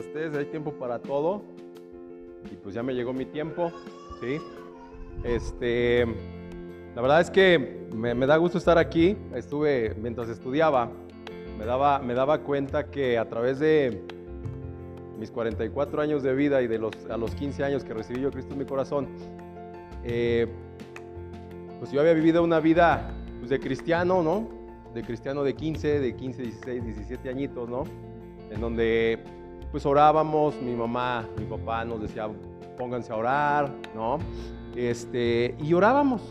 ustedes, hay tiempo para todo. Y pues ya me llegó mi tiempo, ¿sí? Este, la verdad es que me, da gusto estar aquí. Estuve, mientras estudiaba, me daba, me daba cuenta que a través de mis 44 años de vida y de los, a los 15 años que recibí yo Cristo en mi corazón, eh, pues yo había vivido una vida pues, de cristiano, ¿no? De cristiano de 15, de 15, 16, 17 añitos, ¿no? En donde pues orábamos, mi mamá, mi papá nos decía, pónganse a orar, ¿no? Este, y orábamos.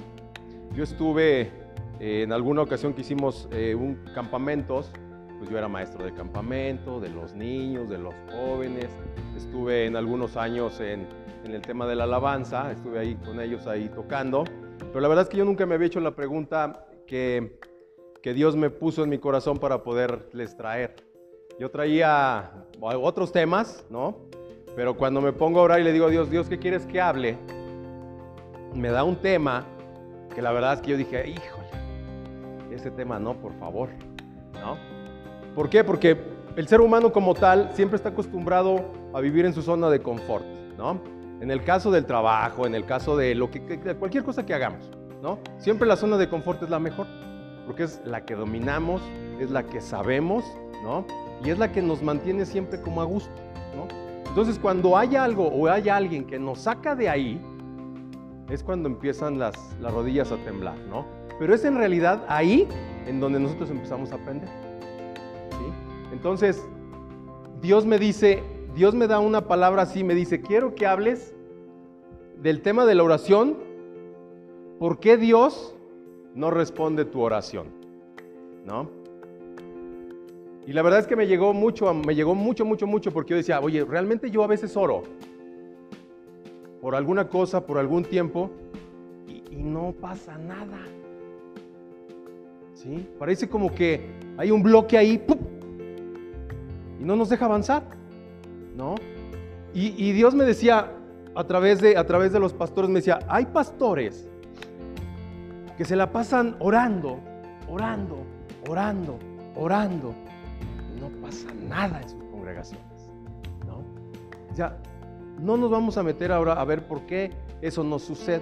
Yo estuve eh, en alguna ocasión que hicimos eh, un campamentos, pues yo era maestro de campamento, de los niños, de los jóvenes. Estuve en algunos años en, en el tema de la alabanza, estuve ahí con ellos ahí tocando. Pero la verdad es que yo nunca me había hecho la pregunta que, que Dios me puso en mi corazón para poderles traer. Yo traía otros temas, ¿no? Pero cuando me pongo a orar y le digo a Dios, Dios, ¿qué quieres que hable? Me da un tema que la verdad es que yo dije, híjole, ese tema no, por favor, ¿no? ¿Por qué? Porque el ser humano como tal siempre está acostumbrado a vivir en su zona de confort, ¿no? En el caso del trabajo, en el caso de lo que, cualquier cosa que hagamos, ¿no? Siempre la zona de confort es la mejor, porque es la que dominamos, es la que sabemos, ¿no? Y es la que nos mantiene siempre como a gusto, ¿no? Entonces, cuando hay algo o hay alguien que nos saca de ahí, es cuando empiezan las, las rodillas a temblar, ¿no? Pero es en realidad ahí en donde nosotros empezamos a aprender. ¿sí? Entonces, Dios me dice, Dios me da una palabra así, me dice, quiero que hables del tema de la oración, ¿por qué Dios no responde tu oración? ¿No? Y la verdad es que me llegó mucho, me llegó mucho, mucho, mucho, porque yo decía, oye, realmente yo a veces oro por alguna cosa, por algún tiempo, y, no pasa nada. ¿Sí? Parece como que hay un bloque ahí, y no nos deja avanzar, ¿no? Y, Dios me decía, a través, de, a través de los pastores, me decía, hay pastores que se la pasan orando, orando, orando, orando, y pasa nada en sus congregaciones, ¿no? Ya, no nos vamos a meter ahora a ver por qué eso no sucede,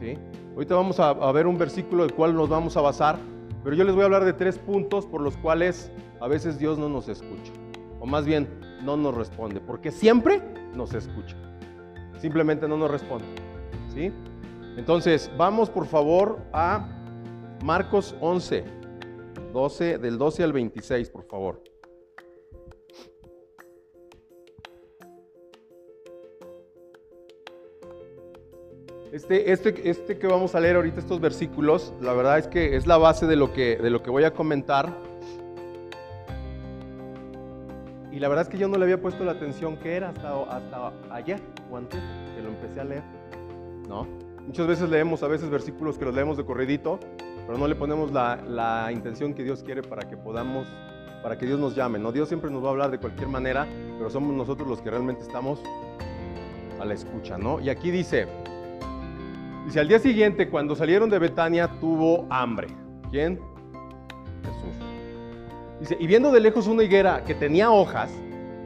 ¿sí? Ahorita vamos a, a ver un versículo del cual nos vamos a basar, pero yo les voy a hablar de tres puntos por los cuales a veces Dios no nos escucha, o más bien no nos responde, porque siempre nos escucha, simplemente no nos responde. ¿sí? Entonces, vamos por favor a Marcos 11, 12, del 12 al 26, por favor. Este, este, este que vamos a leer ahorita, estos versículos, la verdad es que es la base de lo que, de lo que voy a comentar. Y la verdad es que yo no le había puesto la atención que era hasta, hasta ayer o antes que lo empecé a leer. ¿no? Muchas veces leemos a veces versículos que los leemos de corridito, pero no le ponemos la, la, intención que Dios quiere para que podamos, para que Dios nos llame. ¿no? Dios siempre nos va a hablar de cualquier manera, pero somos nosotros los que realmente estamos a la escucha. ¿no? Y aquí dice, dice, al día siguiente cuando salieron de Betania tuvo hambre. ¿Quién? Dice, y viendo de lejos una higuera que tenía hojas,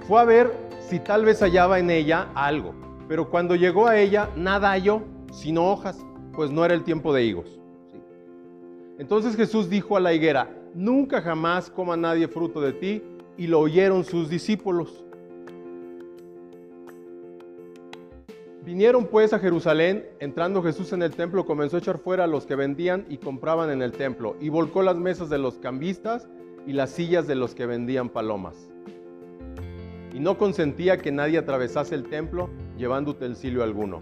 fue a ver si tal vez hallaba en ella algo. Pero cuando llegó a ella, nada halló, sino hojas, pues no era el tiempo de higos. Entonces Jesús dijo a la higuera, nunca jamás coma nadie fruto de ti, y lo oyeron sus discípulos. Vinieron pues a Jerusalén, entrando Jesús en el templo, comenzó a echar fuera a los que vendían y compraban en el templo, y volcó las mesas de los cambistas y las sillas de los que vendían palomas. Y no consentía que nadie atravesase el templo llevando utensilio alguno.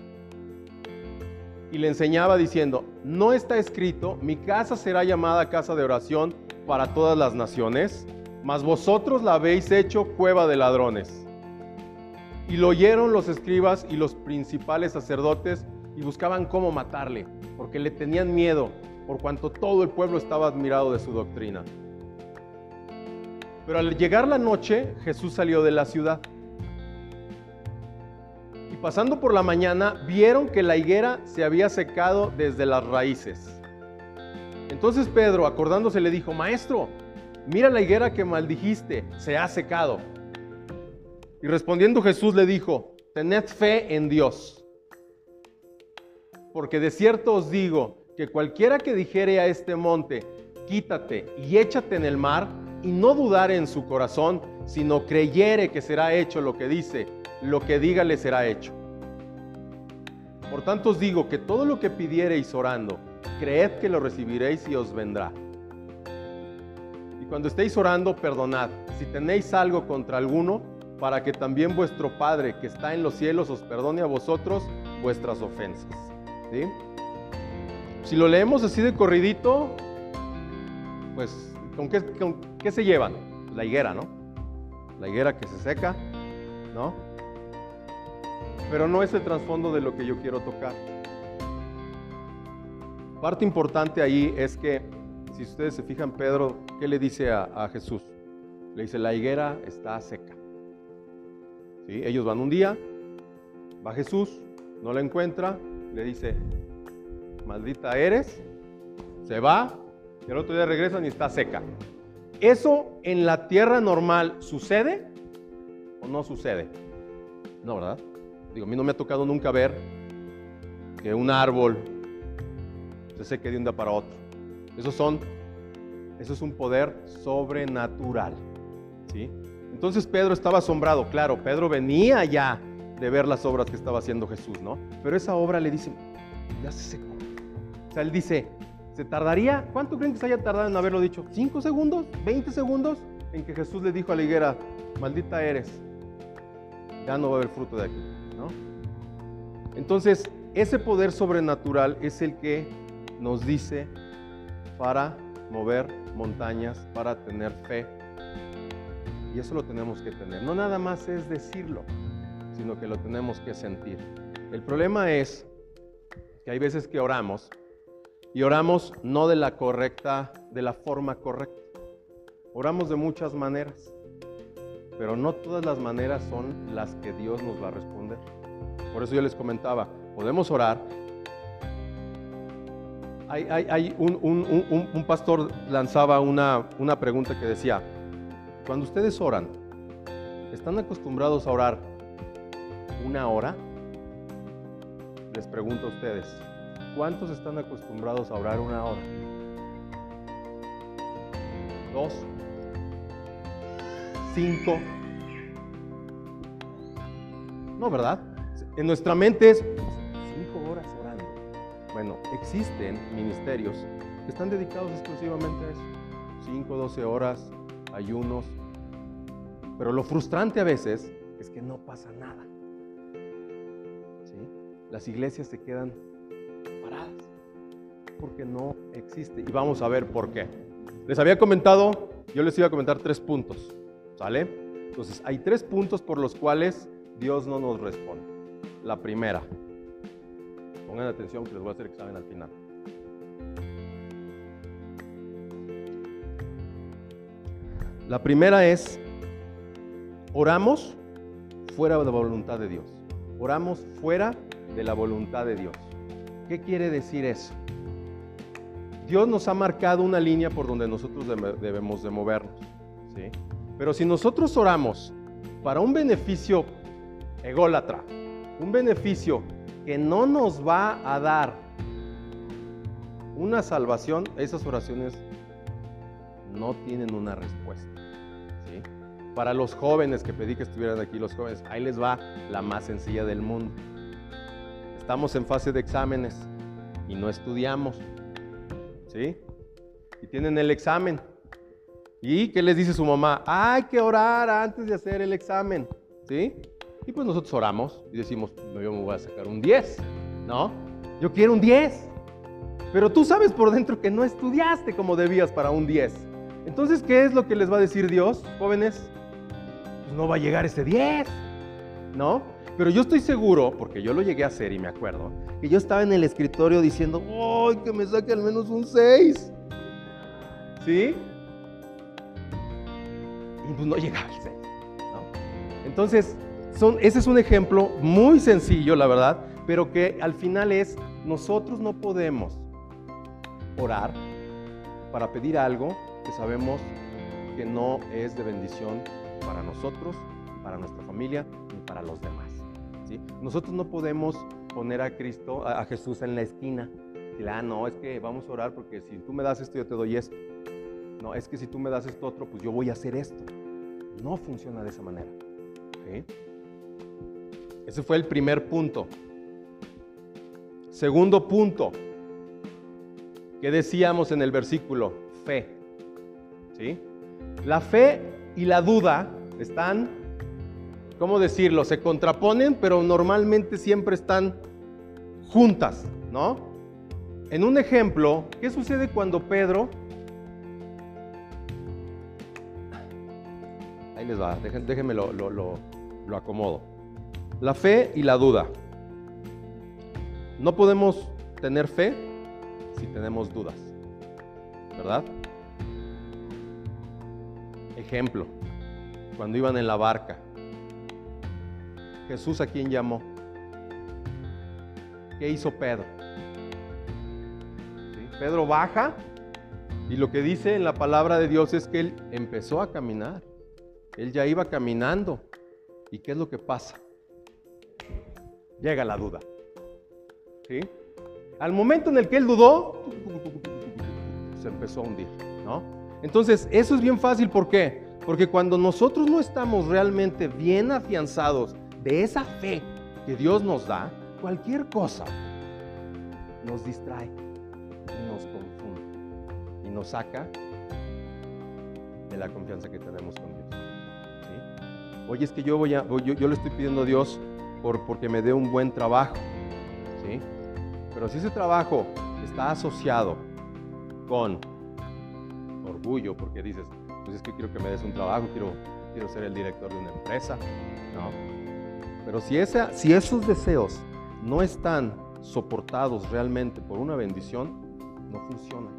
Y le enseñaba diciendo, no está escrito, mi casa será llamada casa de oración para todas las naciones, mas vosotros la habéis hecho cueva de ladrones. Y lo oyeron los escribas y los principales sacerdotes y buscaban cómo matarle, porque le tenían miedo, por cuanto todo el pueblo estaba admirado de su doctrina. Pero al llegar la noche, Jesús salió de la ciudad. Y pasando por la mañana, vieron que la higuera se había secado desde las raíces. Entonces Pedro, acordándose, le dijo, Maestro, mira la higuera que maldijiste, se ha secado. Y respondiendo Jesús le dijo, tened fe en Dios. Porque de cierto os digo que cualquiera que dijere a este monte, quítate y échate en el mar, y no dudare en su corazón, sino creyere que será hecho lo que dice, lo que diga le será hecho. Por tanto os digo que todo lo que pidiereis orando, creed que lo recibiréis y os vendrá. Y cuando estéis orando, perdonad, si tenéis algo contra alguno, para que también vuestro Padre que está en los cielos os perdone a vosotros vuestras ofensas. Si lo leemos así de corridito, pues ¿con qué, con qué se llevan? La higuera, ¿no? La higuera que se seca, ¿no? Pero no es el trasfondo de lo que yo quiero tocar. Parte importante ahí es que, si ustedes se fijan, Pedro, ¿qué le dice a, Jesús? Le dice, la higuera está seca. Ellos van un día, va Jesús, no la encuentra, le dice, maldita eres, se va, y el otro día regresan y está seca. ¿Eso en la tierra normal sucede o no sucede? No, ¿verdad? Digo, a mí no me ha tocado nunca ver que un árbol se seque de un día para otro. Eso son, eso es un poder sobrenatural. ¿sí? Entonces Pedro estaba asombrado, claro, Pedro venía ya de ver las obras que estaba haciendo Jesús, ¿no? Pero esa obra le dice, ya se secó. O sea, él dice, ¿se tardaría? ¿Cuánto creen que se haya tardado en haberlo dicho? ¿Cinco segundos? ¿20 segundos? En que Jesús le dijo a la higuera, maldita eres, ya no va a haber fruto de aquí, ¿no? Entonces, ese poder sobrenatural es el que nos dice para mover montañas, para tener fe. Y eso lo tenemos que tener. No nada más es decirlo, sino que lo tenemos que sentir. El problema es que hay veces que oramos y oramos no de la correcta, de la forma correcta. Oramos de muchas maneras, pero no todas las maneras son las que Dios nos va a responder. Por eso yo les comentaba, podemos orar hay, un, pastor lanzaba una, una pregunta que decía, cuando ustedes oran, ¿están acostumbrados a orar una hora? Les pregunto a ustedes, ¿cuántos están acostumbrados a orar una hora? ¿Dos? ¿Cinco? No, ¿verdad? En nuestra mente es bueno, existen ministerios que están dedicados exclusivamente a eso. 5, 12 horas, ayunos. Pero lo frustrante a veces es que no pasa nada. Las iglesias se quedan paradas porque no existe. Y vamos a ver por qué. Les había comentado, yo les iba a comentar tres puntos. ¿Sale? Entonces, hay tres puntos por los cuales Dios no nos responde. La primera, Pongan atención que les voy a hacer examen al final. La primera es, oramos fuera de la voluntad de Dios. Oramos fuera de la voluntad de Dios. ¿Qué quiere decir eso? Dios nos ha marcado una línea por donde nosotros debemos de movernos. ¿sí? Pero si nosotros oramos para un beneficio ególatra, un beneficio que no nos va a dar una salvación, esas oraciones no tienen una respuesta. Para los jóvenes que pedí que estuvieran aquí, los jóvenes, ahí les va la más sencilla del mundo. Estamos en fase de exámenes y no estudiamos. ¿Sí? Y tienen el examen. ¿Y qué les dice su mamá? Hay que orar antes de hacer el examen. ¿Sí? Y pues nosotros oramos y decimos, yo me voy a sacar un 10, ¿no? Yo quiero un 10. Pero tú sabes por dentro que no estudiaste como debías para un 10. Entonces, ¿qué es lo que les va a decir Dios, jóvenes? Pues no va a llegar ese 10, ¿no? Pero yo estoy seguro, porque yo lo llegué a hacer y me acuerdo, que yo estaba en el escritorio diciendo, ¡ay, que me saque al menos un 6! ¿Sí? Y pues no llegaba el 6, ¿no? Entonces, ese es un ejemplo muy sencillo, la verdad, pero que al final es, nosotros no podemos orar para pedir algo que sabemos que no es de bendición para nosotros y para nuestra familia ni para los demás. Nosotros no podemos poner a Cristo, a, Jesús en la esquina. Y ah, no, es que vamos a orar porque si tú me das esto, yo te doy esto. No, es que si tú me das esto otro, pues yo voy a hacer esto. No funciona de esa manera. Ese fue el primer punto. Segundo punto, que decíamos en el versículo, fe. La fe y la duda están, ¿cómo decirlo? Se contraponen, pero normalmente siempre están juntas, ¿no? En un ejemplo, ¿qué sucede cuando Pedro... Ahí les va, déjenme lo, lo acomodo. La fe y la duda. No podemos tener fe si tenemos dudas, ¿verdad? Ejemplo, cuando iban en la barca, Jesús a quién llamó. ¿Qué hizo Pedro? Pedro baja y lo que dice en la palabra de Dios es que él empezó a caminar. Él ya iba caminando. ¿Y qué es lo que pasa? Llega la duda. ¿Sí? Al momento en el que él dudó, se empezó a hundir, ¿no? Entonces, eso es bien fácil, ¿por qué? Porque cuando nosotros no estamos realmente bien afianzados de esa fe que Dios nos da, cualquier cosa nos distrae y nos confunde y nos saca de la confianza que tenemos con Dios. Oye, es que yo, voy a, yo, yo le estoy pidiendo a Dios por, porque me dé un buen trabajo. ¿sí? Pero si ese trabajo está asociado con orgullo, porque dices, pues es que quiero que me des un trabajo, quiero, quiero ser el director de una empresa. No. Pero si, esa, si esos deseos no están soportados realmente por una bendición, no funciona.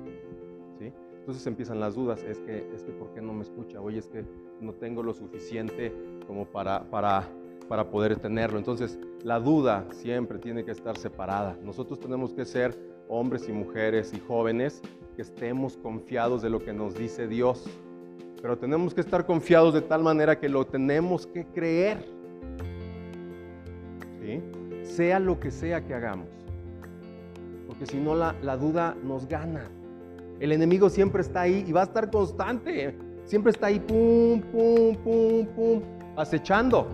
¿sí? Entonces empiezan las dudas, es que, es que ¿por qué no me escucha? Oye, es que no tengo lo suficiente como para, para para poder tenerlo. Entonces, la duda siempre tiene que estar separada. Nosotros tenemos que ser hombres y mujeres y jóvenes que estemos confiados de lo que nos dice Dios. Pero tenemos que estar confiados de tal manera que lo tenemos que creer. ¿Sí? Sea lo que sea que hagamos. Porque si no, la, la duda nos gana. El enemigo siempre está ahí y va a estar constante. Siempre está ahí, pum, pum, pum, pum, acechando.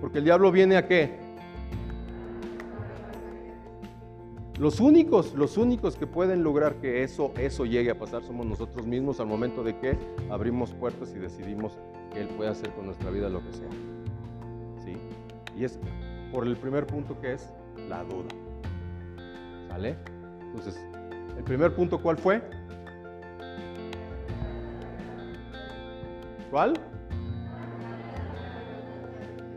Porque el diablo viene a qué? Los únicos, los únicos que pueden lograr que eso, eso llegue a pasar somos nosotros mismos al momento de que abrimos puertas y decidimos que Él puede hacer con nuestra vida lo que sea. ¿Sí? Y es por el primer punto que es la duda. ¿Sale? Entonces, el primer punto, ¿cuál fue? ¿Cuál?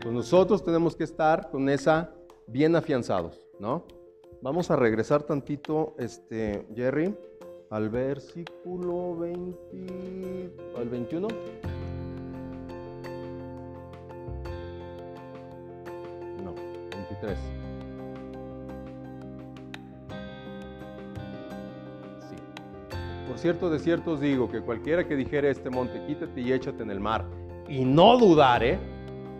Pues nosotros tenemos que estar con esa bien afianzados, ¿no? Vamos a regresar tantito, este, Jerry, al versículo 20, al 21. No, 23. Sí. Por cierto, de cierto os digo que cualquiera que dijere este monte, quítate y échate en el mar, y no dudare,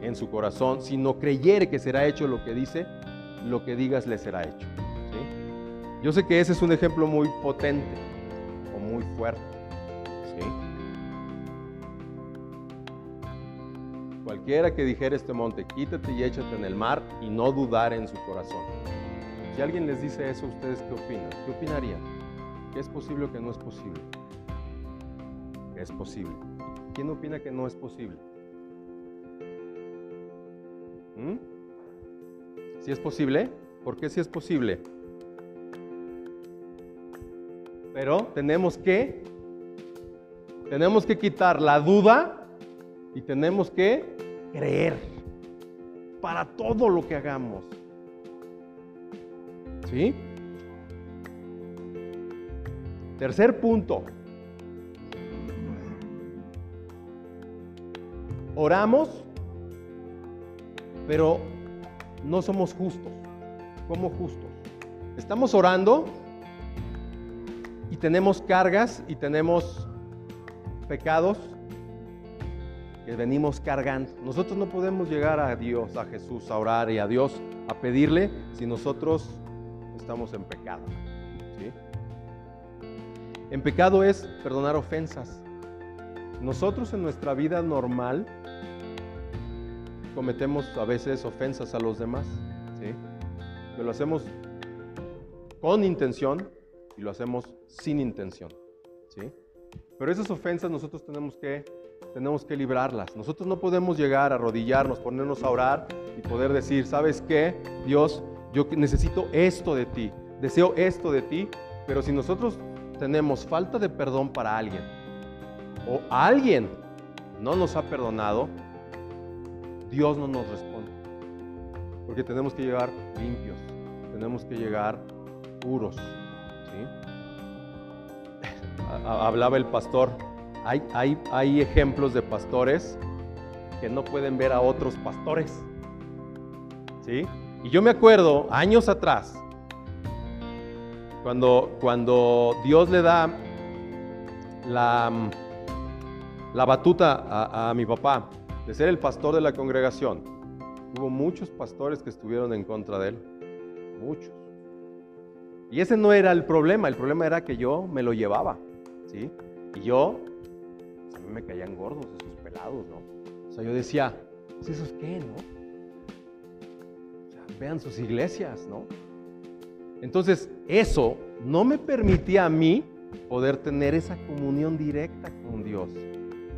en su corazón, si no creyere que será hecho lo que dice, lo que digas le será hecho. Yo sé que ese es un ejemplo muy potente o muy fuerte. Cualquiera que dijera este monte, quítate y échate en el mar y no dudar en su corazón. Si alguien les dice eso, ¿ustedes qué opinan? ¿Qué opinarían? ¿Que es posible o que no es posible? es posible. ¿Quién opina que no es posible? ¿Mm? Si es posible, ¿por qué si es posible? Pero tenemos que tenemos que quitar la duda y tenemos que creer para todo lo que hagamos. ¿Sí? Tercer punto. Oramos pero no somos justos. ¿Cómo justos? Estamos orando tenemos cargas y tenemos pecados que venimos cargando. Nosotros no podemos llegar a Dios, a Jesús, a orar y a Dios a pedirle si nosotros estamos en pecado. En pecado es perdonar ofensas. Nosotros en nuestra vida normal cometemos a veces ofensas a los demás. ¿sí? Que lo hacemos con intención y lo hacemos sin intención. ¿sí? Pero esas ofensas nosotros tenemos que, tenemos que librarlas. Nosotros no podemos llegar a arrodillarnos, ponernos a orar y poder decir, ¿sabes qué? Dios, yo necesito esto de ti, deseo esto de ti, pero si nosotros tenemos falta de perdón para alguien o alguien no nos ha perdonado, Dios no nos responde. Porque tenemos que llegar limpios, tenemos que llegar puros. Hablaba el pastor, hay, hay, hay ejemplos de pastores que no pueden ver a otros pastores. ¿Sí? Y yo me acuerdo años atrás, cuando, cuando Dios le da la, la batuta a, a mi papá de ser el pastor de la congregación, hubo muchos pastores que estuvieron en contra de él. Muchos. Y ese no era el problema, el problema era que yo me lo llevaba, ¿sí? Y yo, pues, a mí me caían gordos esos pelados, ¿no? O sea, yo decía, ¿pues ¿esos qué, no? Vean sus iglesias, ¿no? Entonces, eso no me permitía a mí poder tener esa comunión directa con Dios,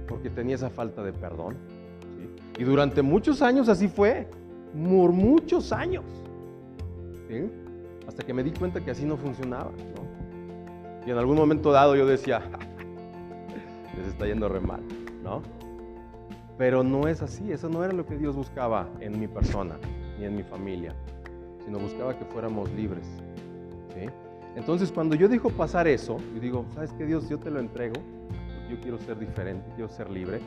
porque tenía esa falta de perdón. Y durante muchos años así fue, por muchos años. ¿sí? Hasta que me di cuenta que así no funcionaba. Y en algún momento dado yo decía, les está yendo re mal, ¿no? Pero no es así, eso no era lo que Dios buscaba en mi persona ni en mi familia, sino buscaba que fuéramos libres. Entonces cuando yo dejo pasar eso, y digo, ¿sabes qué Dios? Yo te lo entrego, yo quiero ser diferente, quiero ser libre.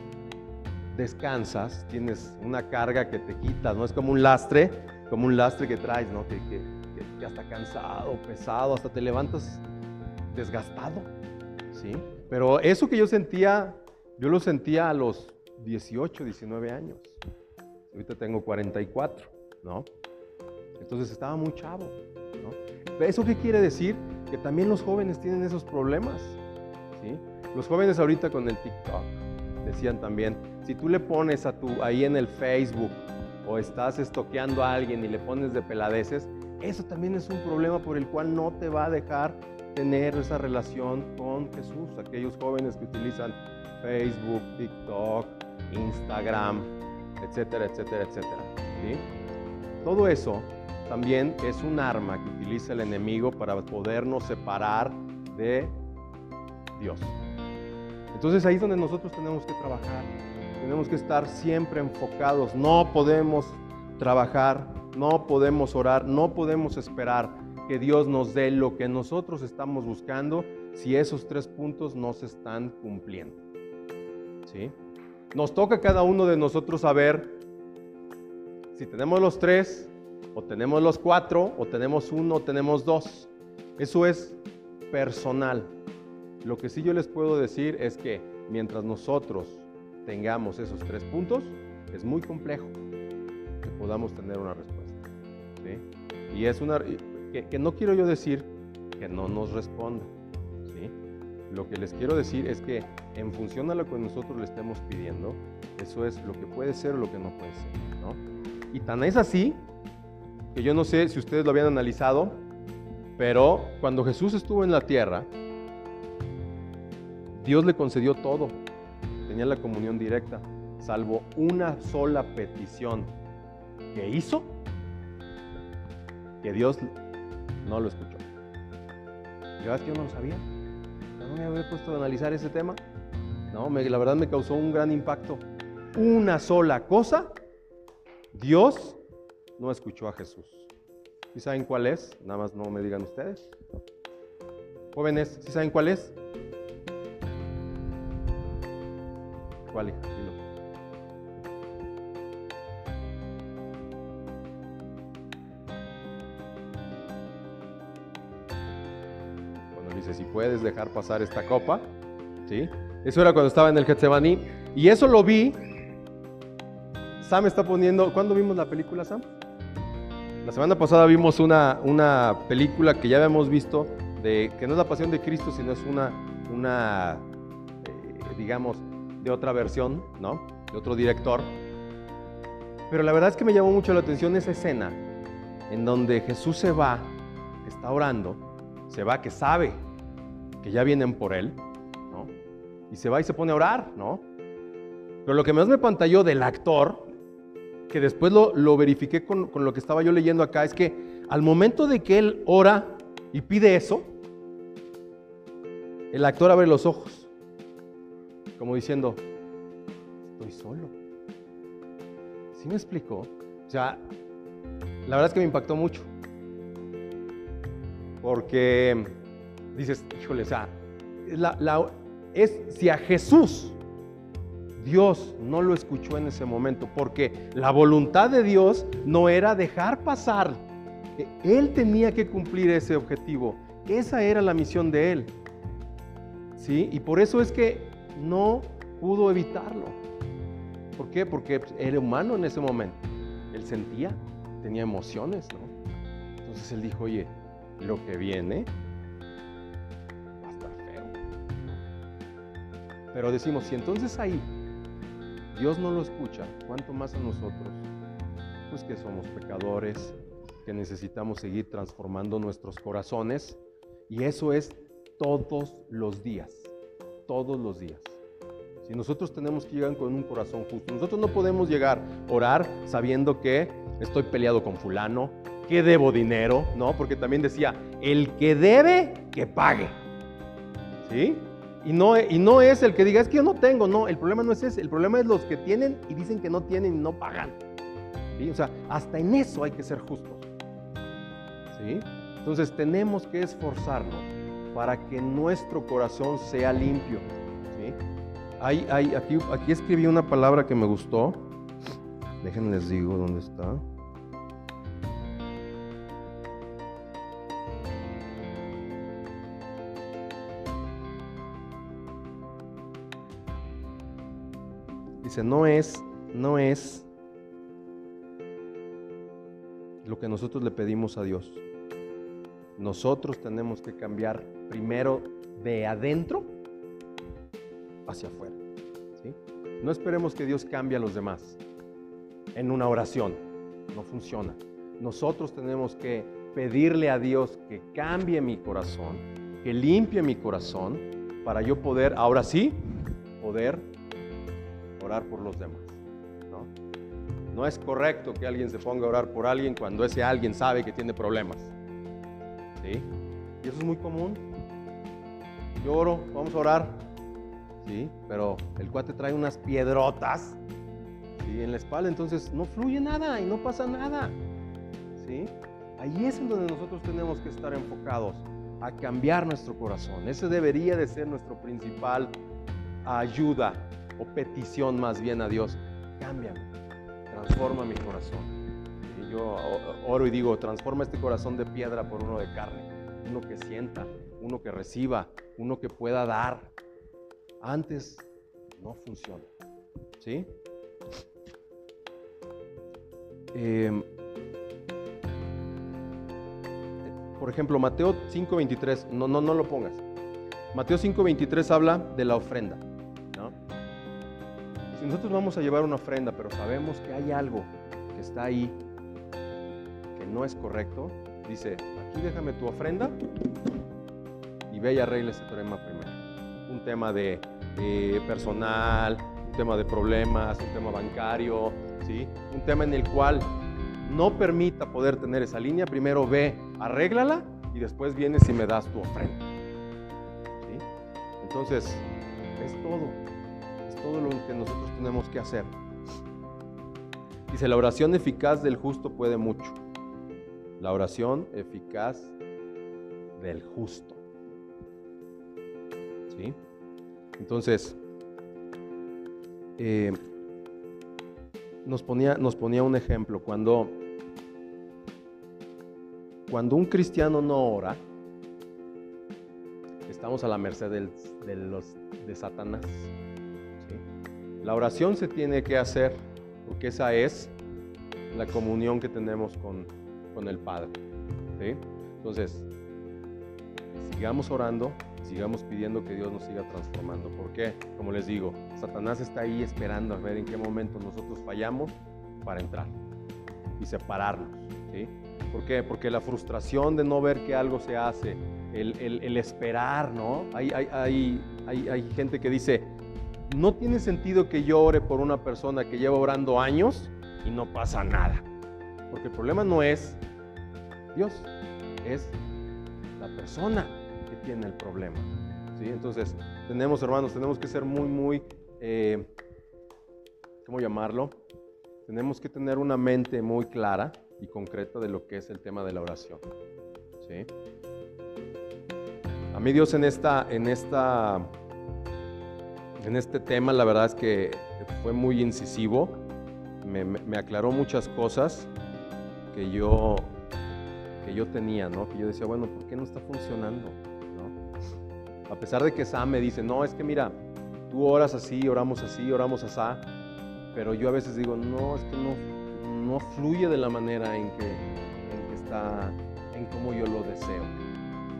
Descansas, tienes una carga que te quitas, no es como un lastre, como un lastre que traes, ¿no? Que, que, ya está cansado, pesado, hasta te levantas desgastado, ¿sí? Pero eso que yo sentía, yo lo sentía a los 18, 19 años. Ahorita tengo 44, ¿no? Entonces estaba muy chavo, ¿no? ¿Eso qué quiere decir? Que también los jóvenes tienen esos problemas, ¿sí? Los jóvenes ahorita con el TikTok decían también, si tú le pones a tu, ahí en el Facebook o estás estoqueando a alguien y le pones de peladeces, eso también es un problema por el cual no te va a dejar tener esa relación con Jesús. Aquellos jóvenes que utilizan Facebook, TikTok, Instagram, etcétera, etcétera, etcétera. Todo eso también es un arma que utiliza el enemigo para podernos separar de Dios. Entonces ahí es donde nosotros tenemos que trabajar. Tenemos que estar siempre enfocados. No podemos trabajar no podemos orar, no podemos esperar que Dios nos dé lo que nosotros estamos buscando si esos tres puntos no se están cumpliendo. ¿Sí? Nos toca cada uno de nosotros saber si tenemos los tres, o tenemos los cuatro, o tenemos uno, o tenemos dos. Eso es personal. Lo que sí yo les puedo decir es que mientras nosotros tengamos esos tres puntos, es muy complejo que podamos tener una respuesta. Y es una, que, no quiero yo decir que no nos responda, ¿sí? Lo que les quiero decir es que en función a lo que nosotros le estemos pidiendo, eso es lo que puede ser o lo que no puede ser. Y tan es así que yo no sé si ustedes lo habían analizado, pero cuando Jesús estuvo en la tierra, Dios le concedió todo, tenía la comunión directa, salvo una sola petición que hizo que Dios no lo escuchó. Yo es que yo no lo sabía. No me había puesto a analizar ese tema. No, la verdad me causó un gran impacto. Una sola cosa, Dios no escuchó a Jesús. ¿Y saben cuál es? Nada más no me digan ustedes. Jóvenes, ¿sí saben cuál es? ¿Cuál, si puedes dejar pasar esta copa, ¿sí? Eso era cuando estaba en el Getsemaní. Y eso lo vi Sam está poniendo, ¿cuándo vimos la película, Sam? La semana pasada vimos una, una película que ya habíamos visto, de, que no es la pasión de Cristo, sino es una, una eh, digamos, de otra versión, ¿no? De otro director. Pero la verdad es que me llamó mucho la atención esa escena en donde Jesús se va, está orando, se va que sabe que ya vienen por él, ¿no? Y se va y se pone a orar, ¿no? Pero lo que más me pantalló del actor, que después lo, lo verifiqué con, con lo que estaba yo leyendo acá, es que al momento de que él ora y pide eso, el actor abre los ojos, como diciendo, estoy solo. ¿Sí me explicó? O sea, la verdad es que me impactó mucho. Porque dices, híjole, o sea, la- es si a Jesús Dios no lo escuchó en ese momento, porque la voluntad de Dios no era dejar pasar. Él tenía que cumplir ese objetivo. Esa era la misión de Él. ¿Sí? Y por eso es que no pudo evitarlo. ¿Por qué? Porque era humano en ese momento. Él sentía, tenía emociones, ¿no? Entonces él dijo, oye, lo que viene Pero decimos, si entonces ahí Dios no lo escucha, ¿cuánto más a nosotros? Pues que somos pecadores, que necesitamos seguir transformando nuestros corazones. Y eso es todos los días, todos los días. Si nosotros tenemos que llegar con un corazón justo, nosotros no podemos llegar a orar sabiendo que estoy peleado con fulano, que debo dinero, ¿no? Porque también decía, el que debe, que pague. ¿Sí? Y no, y no es el que diga, es que yo no tengo, no, el problema no es ese, el problema es los que tienen y dicen que no tienen y no pagan. ¿Sí? O sea, hasta en eso hay que ser justos. ¿Sí? Entonces tenemos que esforzarnos para que nuestro corazón sea limpio. ¿sí? Hay, hay, aquí, aquí escribí una palabra que me gustó. Déjenme les digo dónde está. No es, no es lo que nosotros le pedimos a Dios. Nosotros tenemos que cambiar primero de adentro hacia afuera. ¿sí? No esperemos que Dios cambie a los demás en una oración. No funciona. Nosotros tenemos que pedirle a Dios que cambie mi corazón, que limpie mi corazón, para yo poder, ahora sí, poder orar por los demás. ¿no? Es correcto que alguien se ponga a orar por alguien cuando ese alguien sabe que tiene problemas. ¿Sí? Y eso es muy común. Yo oro, vamos a orar. ¿Sí? Pero el cuate trae unas piedrotas ¿sí? en la espalda, entonces no fluye nada y no pasa nada. ¿Sí? Ahí es en donde nosotros tenemos que estar enfocados a cambiar nuestro corazón. Ese debería de ser nuestro principal ayuda o petición más bien a Dios. Cámbiame, transforma mi corazón. Y yo oro y digo, transforma este corazón de piedra por uno de carne, uno que sienta, uno que reciba, uno que pueda dar. Antes no funciona. ¿Sí? Eh, por ejemplo, Mateo 5:23, no, no, no lo pongas. Mateo 5:23 habla de la ofrenda. Si nosotros vamos a llevar una ofrenda, pero sabemos que hay algo que está ahí que no es correcto, dice, aquí déjame tu ofrenda y ve y arregla ese tema primero. Un tema de eh, personal, un tema de problemas, un tema bancario, ¿sí? un tema en el cual no permita poder tener esa línea, primero ve, arréglala y después vienes y me das tu ofrenda. Entonces, es todo, todo lo que nosotros tenemos que hacer. Dice, la oración eficaz del justo puede mucho. La oración eficaz del justo. ¿Sí? Entonces, eh, nos, ponía, nos ponía un ejemplo. Cuando, cuando un cristiano no ora, estamos a la merced de, los, de Satanás. La oración se tiene que hacer porque esa es la comunión que tenemos con, con el Padre. ¿sí? Entonces, sigamos orando, sigamos pidiendo que Dios nos siga transformando. Porque, como les digo, Satanás está ahí esperando a ver en qué momento nosotros fallamos para entrar y separarnos. ¿sí? ¿Por qué? Porque la frustración de no ver que algo se hace, el, esperar, ¿no? Hay, hay, hay, hay, gente que dice, no tiene sentido que yo ore por una persona que lleva orando años y no pasa nada. Porque el problema no es Dios, es la persona que tiene el problema. ¿sí? Entonces, tenemos, hermanos, tenemos que ser muy, muy, eh, ¿cómo llamarlo? Tenemos que tener una mente muy clara y concreta de lo que es el tema de la oración. ¿sí? A mí Dios en esta, en esta, en este tema, la verdad es que fue muy incisivo. Me, aclaró muchas cosas que yo, que yo tenía, ¿no? Que yo decía, bueno, ¿por qué no está funcionando? A pesar de que Sam me dice, no, es que mira, tú oras así, oramos así, oramos así, pero yo a veces digo, no, es que no, no fluye de la manera en que, en que está, en cómo yo lo deseo.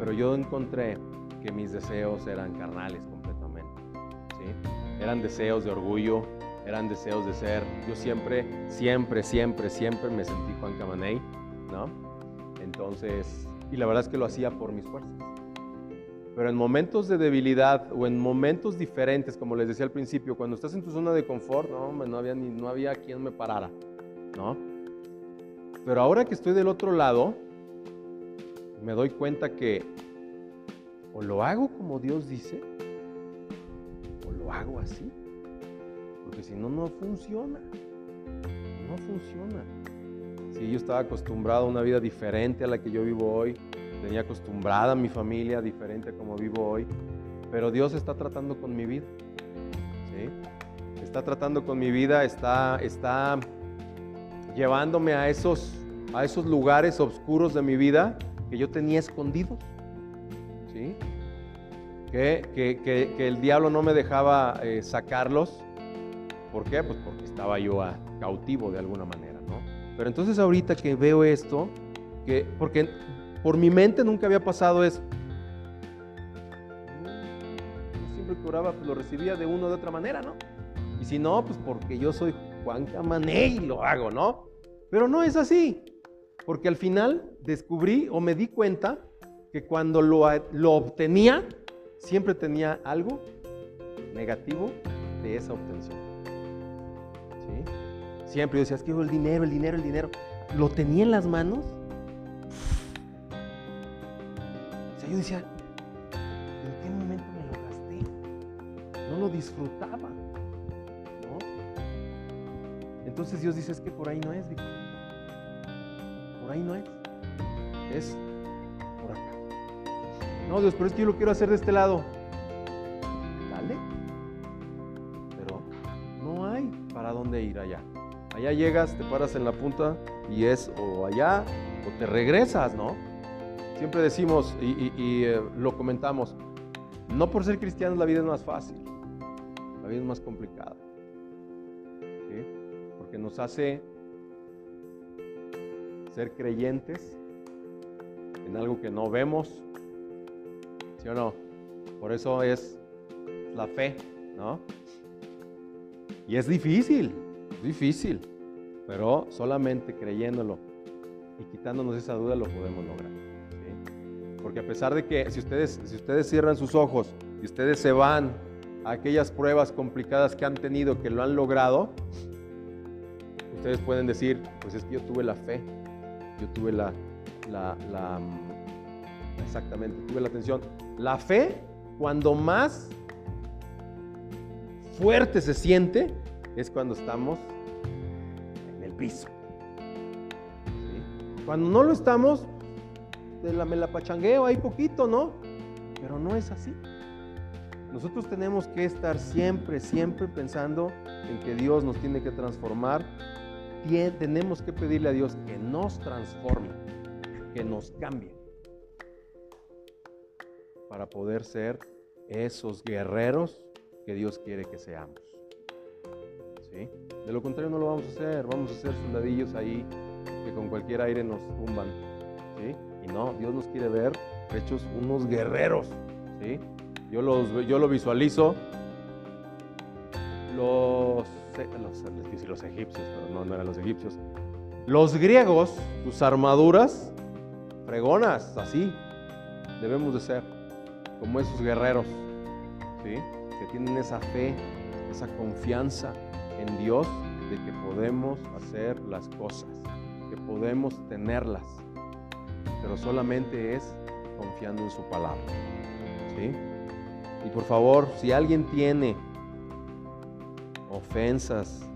Pero yo encontré que mis deseos eran carnales. Eran deseos de orgullo, eran deseos de ser. Yo siempre, siempre, siempre, siempre me sentí Juan Camaney, ¿no? Entonces, y la verdad es que lo hacía por mis fuerzas. Pero en momentos de debilidad o en momentos diferentes, como les decía al principio, cuando estás en tu zona de confort, no, no había, ni, no había quien me parara, ¿no? Pero ahora que estoy del otro lado, me doy cuenta que o lo hago como Dios dice, hago así. Porque si no, no funciona. No funciona. Si yo estaba acostumbrado a una vida diferente a la que yo vivo hoy, tenía acostumbrada a mi familia diferente a como vivo hoy, pero Dios está tratando con mi vida. ¿sí? Está tratando con mi vida, está, está llevándome a esos, a esos lugares oscuros de mi vida que yo tenía escondidos. Que, el diablo no me dejaba eh, sacarlos. ¿Por qué? Pues porque estaba yo a, cautivo de alguna manera, ¿no? Pero entonces ahorita que veo esto, que, porque por mi mente nunca había pasado eso. siempre que oraba, pues lo recibía de una o de otra manera, ¿no? Y si no, pues porque yo soy Juan Camané y lo hago, ¿no? Pero no es así. Porque al final descubrí o me di cuenta que cuando lo, lo obtenía, siempre tenía algo negativo de esa obtención. Siempre yo decía, es que el dinero, el dinero, el dinero. Lo tenía en las manos. O sea, yo decía, ¿en qué momento me lo gasté? No lo disfrutaba. Entonces Dios dice, es que por ahí no es, Por ahí no es. Es no, Dios, pero es que yo lo quiero hacer de este lado. Dale. Pero no hay para dónde ir allá. Allá llegas, te paras en la punta y es o allá o te regresas, ¿no? Siempre decimos y, eh, lo comentamos, no por ser cristianos la vida es más fácil, la vida es más complicada. ¿sí? Porque nos hace ser creyentes en algo que no vemos, o no? Por eso es la fe, ¿no? Y es difícil, es difícil, pero solamente creyéndolo y quitándonos esa duda lo podemos lograr. Porque a pesar de que si ustedes, si ustedes cierran sus ojos y ustedes se van a aquellas pruebas complicadas que han tenido, que lo han logrado, ustedes pueden decir, pues es que yo tuve la fe, yo tuve la, la, la exactamente, tuve la atención. La fe, cuando más fuerte se siente, es cuando estamos en el piso. Cuando no lo estamos, la, me la pachangueo ahí poquito, ¿no? Pero no es así. Nosotros tenemos que estar siempre, siempre pensando en que Dios nos tiene que transformar. Tenemos que pedirle a Dios que nos transforme, que nos cambie para poder ser esos guerreros que Dios quiere que seamos. De lo contrario no lo vamos a hacer, vamos a ser soldadillos ahí que con cualquier aire nos tumban. Y no, Dios nos quiere ver hechos unos guerreros. ¿sí? Yo, los, yo lo visualizo. Los, los, los egipcios, pero no, no eran los egipcios. Los griegos, sus armaduras, fregonas, así, debemos de ser, como esos guerreros, ¿sí? que tienen esa fe, esa confianza en Dios de que podemos hacer las cosas, que podemos tenerlas, pero solamente es confiando en su palabra. ¿sí? Y por favor, si alguien tiene ofensas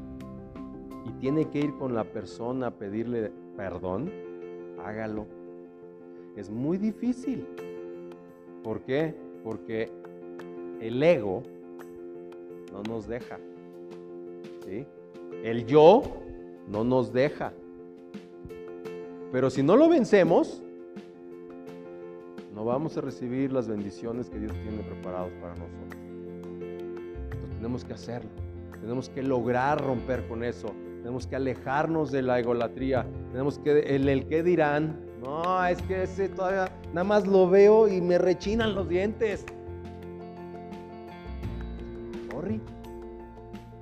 y tiene que ir con la persona a pedirle perdón, hágalo. Es muy difícil. ¿Por qué? Porque el ego no nos deja. ¿sí? El yo no nos deja. Pero si no lo vencemos, no vamos a recibir las bendiciones que Dios tiene preparados para nosotros. Entonces tenemos que hacerlo. Tenemos que lograr romper con eso. Tenemos que alejarnos de la egolatría. Tenemos que, el, el que dirán, no, es que ese todavía nada más lo veo y me rechinan los dientes. Sorry,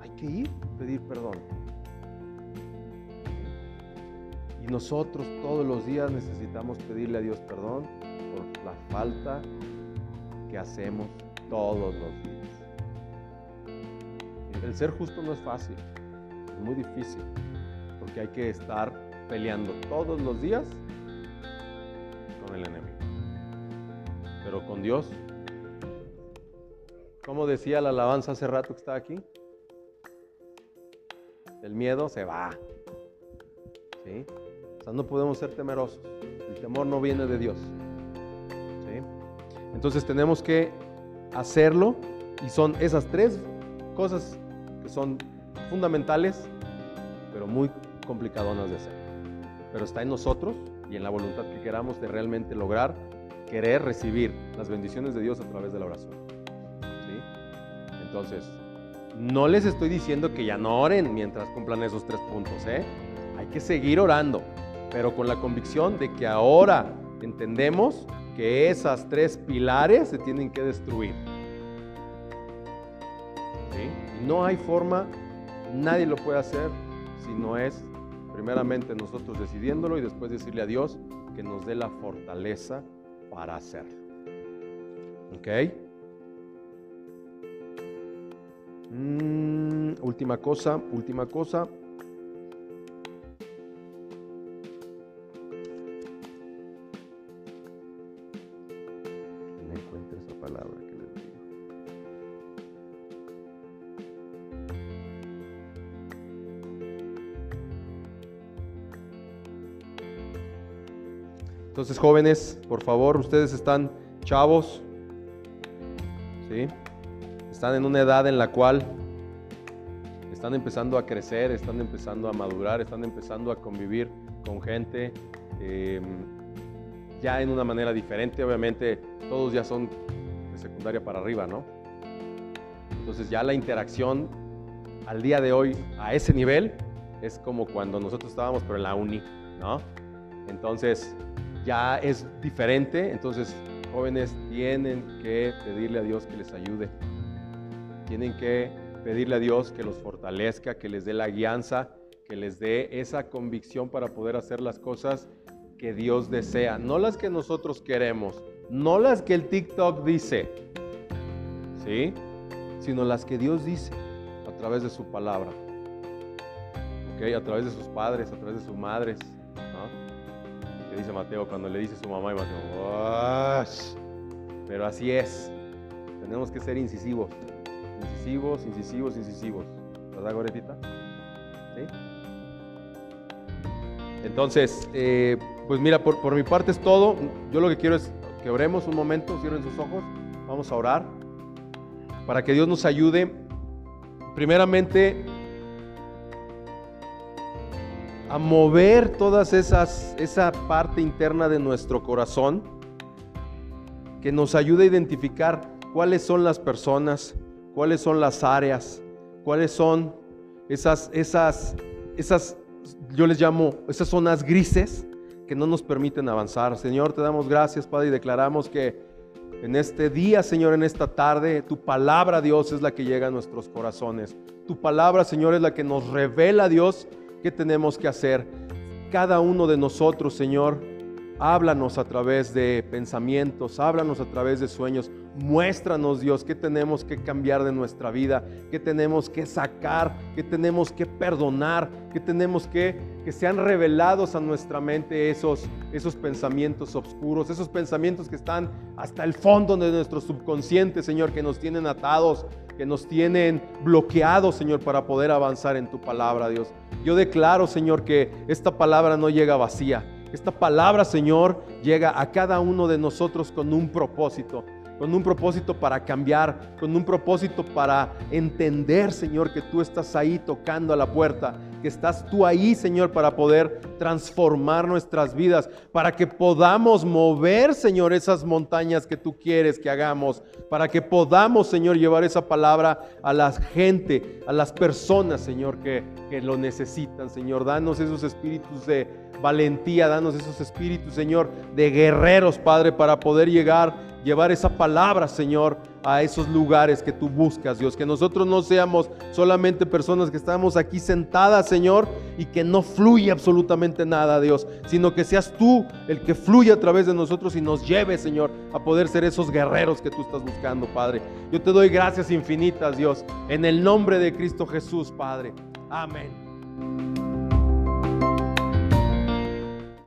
hay que ir a pedir perdón. Y nosotros todos los días necesitamos pedirle a Dios perdón por la falta que hacemos todos los días. El ser justo no es fácil, es muy difícil, porque hay que estar peleando todos los días con Dios, como decía la alabanza hace rato que estaba aquí, el miedo se va. ¿Sí? O sea, no podemos ser temerosos. El temor no viene de Dios. ¿Sí? Entonces tenemos que hacerlo y son esas tres cosas que son fundamentales, pero muy complicadonas de hacer. Pero está en nosotros y en la voluntad que queramos de realmente lograr, querer recibir las bendiciones de Dios a través de la oración. Entonces, no les estoy diciendo que ya no oren mientras cumplan esos tres puntos, ¿eh? Hay que seguir orando, pero con la convicción de que ahora entendemos que esas tres pilares se tienen que destruir. ¿Sí? no hay forma, nadie lo puede hacer si no es primeramente nosotros decidiéndolo y después decirle a Dios que nos dé la fortaleza para hacerlo. ¿Ok? Mm, última cosa, última cosa. Entonces, jóvenes, por favor, ustedes están chavos, ¿sí? Están en una edad en la cual están empezando a crecer, están empezando a madurar, están empezando a convivir con gente eh, ya en una manera diferente. Obviamente, todos ya son de secundaria para arriba, ¿no? Entonces, ya la interacción al día de hoy a ese nivel es como cuando nosotros estábamos, pero en la uni, ¿no? Entonces, ya es diferente, entonces jóvenes tienen que pedirle a Dios que les ayude. Tienen que pedirle a Dios que los fortalezca, que les dé la guianza, que les dé esa convicción para poder hacer las cosas que Dios desea, no las que nosotros queremos, no las que el TikTok dice, ¿sí? Sino las que Dios dice a través de su palabra, ¿ok? A través de sus padres, a través de sus madres. Que dice Mateo cuando le dice su mamá y Mateo, pero así es, tenemos que ser incisivos, incisivos, incisivos, incisivos, ¿verdad, Goretita? ¿Sí? Entonces, eh, pues mira, por, por, mi parte es todo. Yo lo que quiero es que oremos un momento, cierren sus ojos, vamos a orar para que Dios nos ayude. Primeramente, a mover todas esas, esa parte interna de nuestro corazón, que nos ayude a identificar cuáles son las personas, cuáles son las áreas, cuáles son esas, esas, esas, yo les llamo, esas zonas grises que no nos permiten avanzar. Señor, te damos gracias, Padre, y declaramos que en este día, Señor, en esta tarde, tu palabra, Dios, es la que llega a nuestros corazones. Tu palabra, Señor, es la que nos revela, Dios, qué tenemos que hacer. Cada uno de nosotros, Señor, háblanos a través de pensamientos, háblanos a través de sueños. Muéstranos, Dios, qué tenemos que cambiar de nuestra vida, qué tenemos que sacar, qué tenemos que perdonar, qué tenemos que que sean revelados a nuestra mente esos esos pensamientos oscuros, esos pensamientos que están hasta el fondo de nuestro subconsciente, Señor, que nos tienen atados, que nos tienen bloqueados, Señor, para poder avanzar en tu palabra, Dios. Yo declaro, Señor, que esta palabra no llega vacía. Esta palabra, Señor, llega a cada uno de nosotros con un propósito con un propósito para cambiar, con un propósito para entender, Señor, que tú estás ahí tocando a la puerta, que estás tú ahí, Señor, para poder transformar nuestras vidas, para que podamos mover, Señor, esas montañas que tú quieres que hagamos, para que podamos, Señor, llevar esa palabra a la gente, a las personas, Señor, que, que lo necesitan, Señor. Danos esos espíritus de valentía, danos esos espíritus, Señor, de guerreros, Padre, para poder llegar llevar esa palabra, Señor, a esos lugares que tú buscas, Dios. Que nosotros no seamos solamente personas que estamos aquí sentadas, Señor, y que no fluye absolutamente nada, Dios, sino que seas tú el que fluye a través de nosotros y nos lleve, Señor, a poder ser esos guerreros que tú estás buscando, Padre. Yo te doy gracias infinitas, Dios, en el nombre de Cristo Jesús, Padre. Amén.